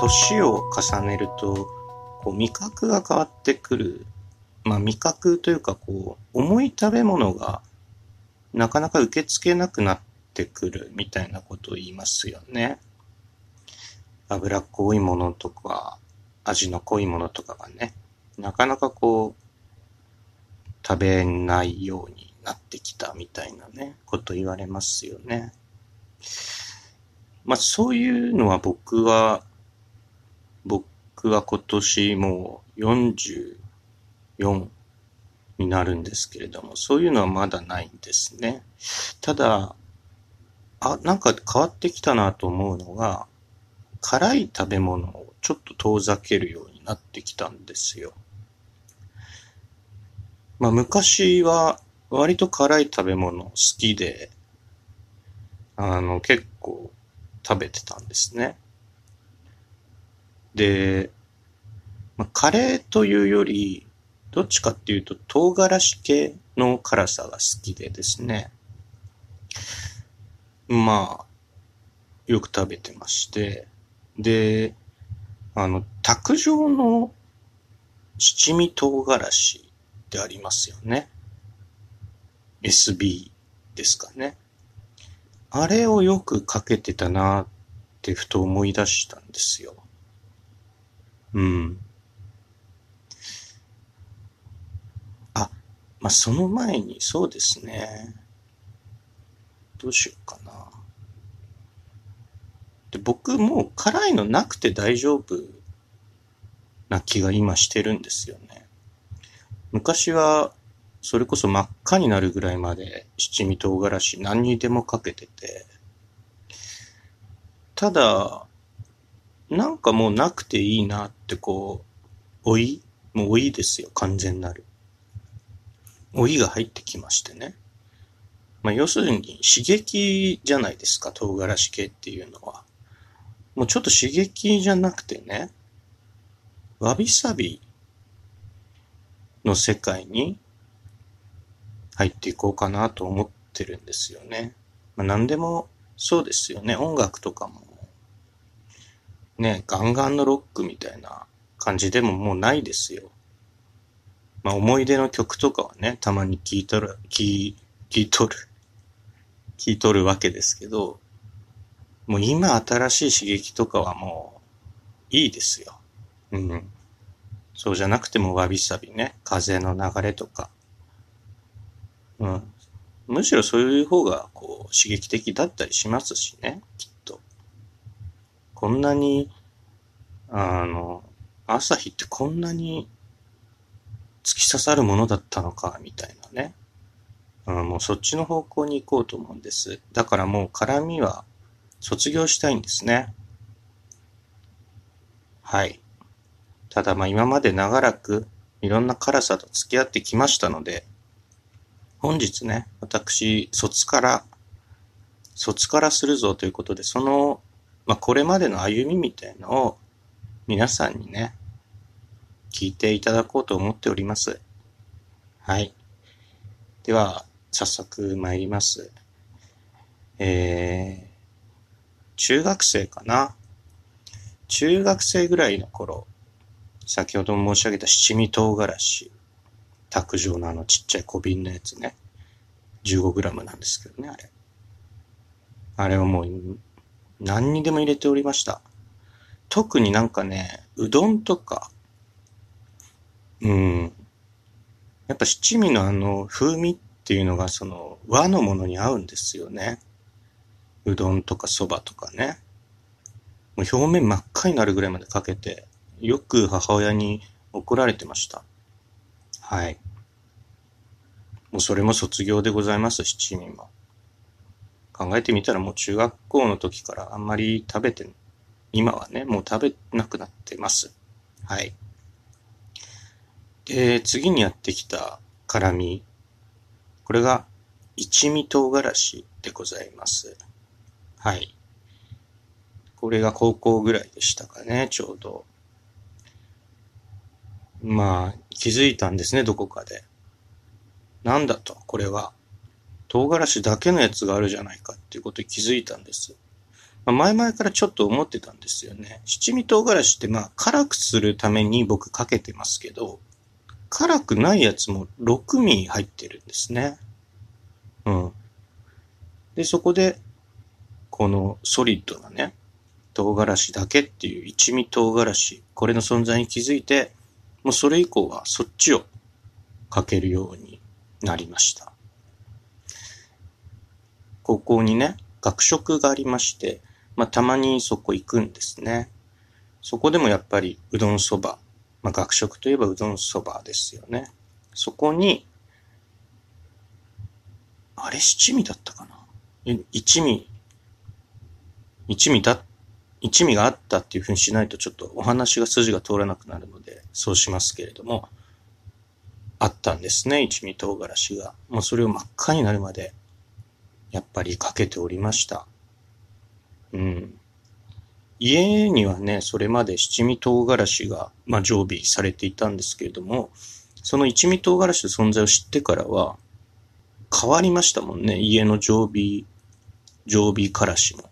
年を重ねると、こう味覚が変わってくる。まあ味覚というかこう、重い食べ物がなかなか受け付けなくなってくるみたいなことを言いますよね。脂っこいものとか、味の濃いものとかがね、なかなかこう、食べないようになってきたみたいなね、こと言われますよね。まあそういうのは僕は、僕は今年もう44になるんですけれども、そういうのはまだないんですね。ただ、あ、なんか変わってきたなと思うのが、辛い食べ物をちょっと遠ざけるようになってきたんですよ。まあ昔は割と辛い食べ物好きで、あの結構食べてたんですね。で、まあ、カレーというより、どっちかっていうと唐辛子系の辛さが好きでですね。まあ、よく食べてまして、で、あの、卓上の七味唐辛子ってありますよね。SB ですかね。あれをよくかけてたなってふと思い出したんですよ。うん。あ、まあ、その前にそうですね。どうしようかな。で、僕もう辛いのなくて大丈夫な気が今してるんですよね。昔は、それこそ真っ赤になるぐらいまで七味唐辛子何にでもかけてて、ただ、なんかもうなくていいなってこう、老いもう老いですよ、完全なる。老いが入ってきましてね。まあ要するに刺激じゃないですか、唐辛子系っていうのは。もうちょっと刺激じゃなくてね、わびさびの世界に入っていこうかなと思ってるんですよね。まあ、何でもそうですよね。音楽とかも。ね、ガンガンのロックみたいな感じでももうないですよ。まあ思い出の曲とかはね、たまに聴いとる、聴、聴いとる、聴いとるわけですけど、もう今新しい刺激とかはもういいですよ。うん。そうじゃなくてもわびさびね、風の流れとか。うん。むしろそういう方がこう刺激的だったりしますしね、きっ。こんなに、あの、朝日ってこんなに突き刺さるものだったのか、みたいなね。うん、もうそっちの方向に行こうと思うんです。だからもう絡みは卒業したいんですね。はい。ただまあ今まで長らくいろんな辛さと付き合ってきましたので、本日ね、私、卒から、卒からするぞということで、その、まあこれまでの歩みみたいのを皆さんにね、聞いていただこうと思っております。はい。では、早速参ります。えー、中学生かな？中学生ぐらいの頃、先ほども申し上げた七味唐辛子、卓上のあのちっちゃい小瓶のやつね。15g なんですけどね、あれ。あれをもう何にでも入れておりました。特になんかね、うどんとか、うん。やっぱ七味のあの風味っていうのがその和のものに合うんですよね。うどんとかそばとかね。もう表面真っ赤になるぐらいまでかけて、よく母親に怒られてました。はい。もうそれも卒業でございます、七味も。考えてみたらもう中学校の時からあんまり食べて、今はね、もう食べなくなってます。はい。で、次にやってきた辛味。これが一味唐辛子でございます。はい。これが高校ぐらいでしたかね、ちょうど。まあ、気づいたんですね、どこかで。なんだと、これは。唐辛子だけのやつがあるじゃないかっていうことに気づいたんです。まあ、前々からちょっと思ってたんですよね。七味唐辛子ってまあ辛くするために僕かけてますけど、辛くないやつも6味入ってるんですね。うん。で、そこで、このソリッドなね、唐辛子だけっていう一味唐辛子、これの存在に気づいて、もうそれ以降はそっちをかけるようになりました。高校にね、学食がありまして、まあたまにそこ行くんですね。そこでもやっぱりうどんそば、まあ学食といえばうどんそばですよね。そこに、あれ七味だったかな？一味、一味だ、一味があったっていうふうにしないとちょっとお話が筋が通らなくなるので、そうしますけれども、あったんですね、一味唐辛子が。もうそれを真っ赤になるまで、やっぱりかけておりました。うん。家にはね、それまで七味唐辛子が、まあ、常備されていたんですけれども、その一味唐辛子の存在を知ってからは、変わりましたもんね。家の常備、常備からしも。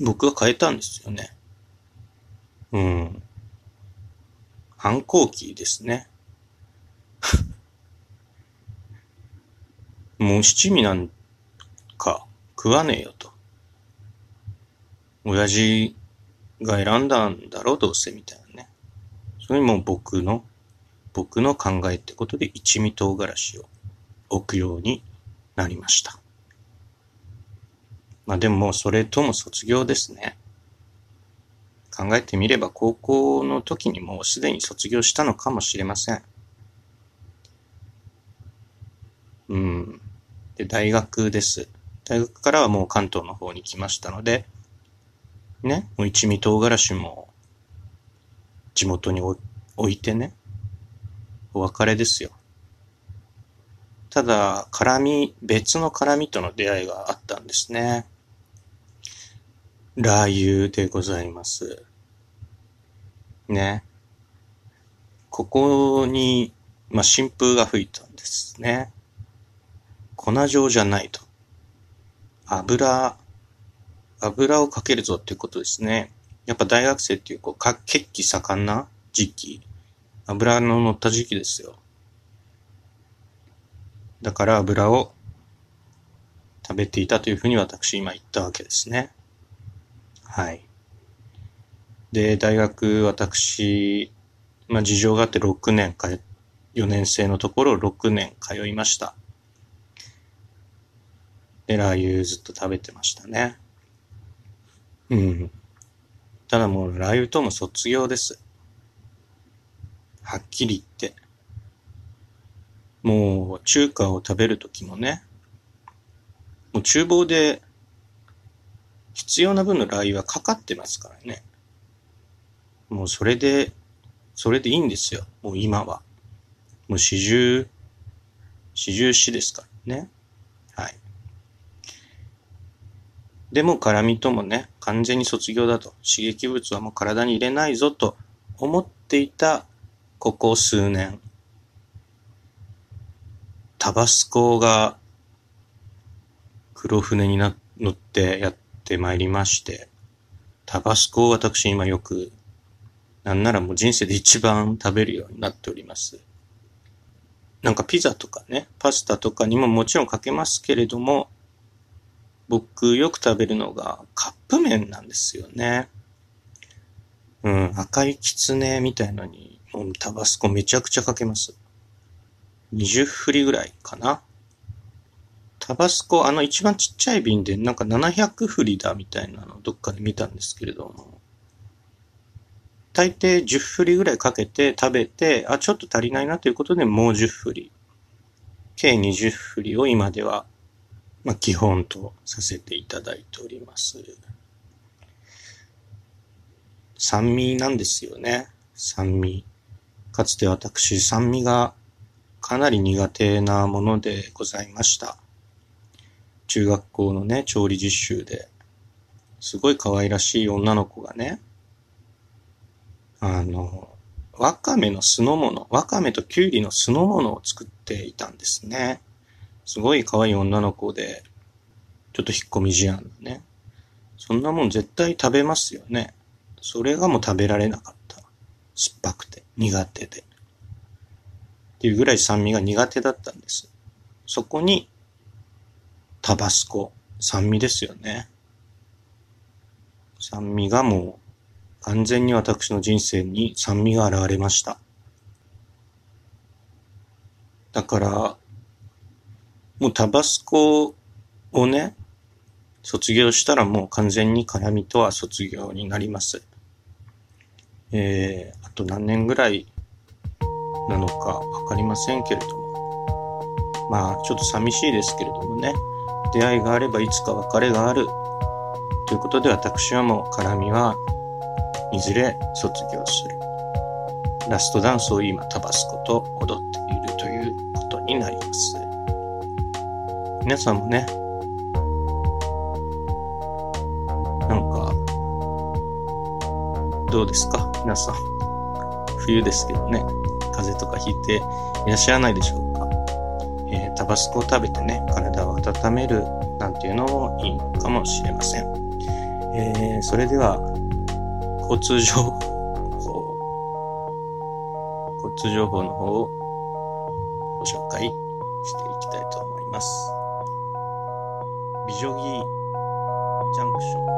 僕が変えたんですよね。うん。反抗期ですね。もう七味なんか食わねえよと。親父が選んだんだろう、どうせみたいなね。それも僕の、僕の考えってことで一味唐辛子を置くようになりました。まあでもそれとも卒業ですね。考えてみれば高校の時にもうすでに卒業したのかもしれません。うん。で、大学です。大学からはもう関東の方に来ましたので、ね、もう一味唐辛子も地元に置いてね、お別れですよ。ただ、絡み、別の絡みとの出会いがあったんですね。ラー油でございます。ね。ここに、まあ、新風が吹いたんですね。粉状じゃないと。油、油をかけるぞっていうことですね。やっぱ大学生っていう、こう、か、血気盛んな時期。油の乗った時期ですよ。だから油を食べていたというふうに私今言ったわけですね。はい。で、大学私、まあ事情があって6年か、4年生のところ6年通いました。で、ラー油ずっと食べてましたね。うん。ただもうラー油とも卒業です。はっきり言って。もう中華を食べるときもね、もう厨房で必要な分のラー油はかかってますからね。もうそれで、それでいいんですよ。もう今は。もう四十、四十四ですからね。はい。でも辛味ともね、完全に卒業だと。刺激物はもう体に入れないぞと思っていたここ数年。タバスコが黒船にな乗ってやってまいりまして、タバスコを私今よく、なんならもう人生で一番食べるようになっております。なんかピザとかね、パスタとかにももちろんかけますけれども、僕よく食べるのがカップ麺なんですよね。うん、赤いきつねみたいのに、もうタバスコめちゃくちゃかけます。20振りぐらいかな。タバスコ、あの一番ちっちゃい瓶でなんか700振りだみたいなのをどっかで見たんですけれども、大抵10振りぐらいかけて食べて、あ、ちょっと足りないなということでもう10振り。計20振りを今では、まあ、基本とさせていただいております。酸味なんですよね。酸味。かつて私、酸味がかなり苦手なものでございました。中学校のね、調理実習で、すごい可愛らしい女の子がね、あの、わかめの酢の物、わかめときゅうりの酢の物を作っていたんですね。すごい可愛い女の子で、ちょっと引っ込み思案のね。そんなもん絶対食べますよね。それがもう食べられなかった。酸っぱくて、苦手で。っていうぐらい酸味が苦手だったんです。そこに、タバスコ、酸味ですよね。酸味がもう、完全に私の人生に酸味が現れました。だから、もうタバスコをね、卒業したらもう完全に辛味とは卒業になります。えー、あと何年ぐらいなのかわかりませんけれども。まあ、ちょっと寂しいですけれどもね。出会いがあればいつか別れがある。ということで私はもう絡みはいずれ卒業する。ラストダンスを今タバスコと踊っているということになります。皆さんもね、なんか、どうですか？皆さん。冬ですけどね。風邪とかひいていらっしゃらないでしょうか？えー、タバスコを食べてね、体を温めるなんていうのもいいのかもしれません。えー、それでは、交通情報、交通情報の方をご紹介していきたいと思います。美女木ジャンクションが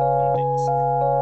混んでいますね。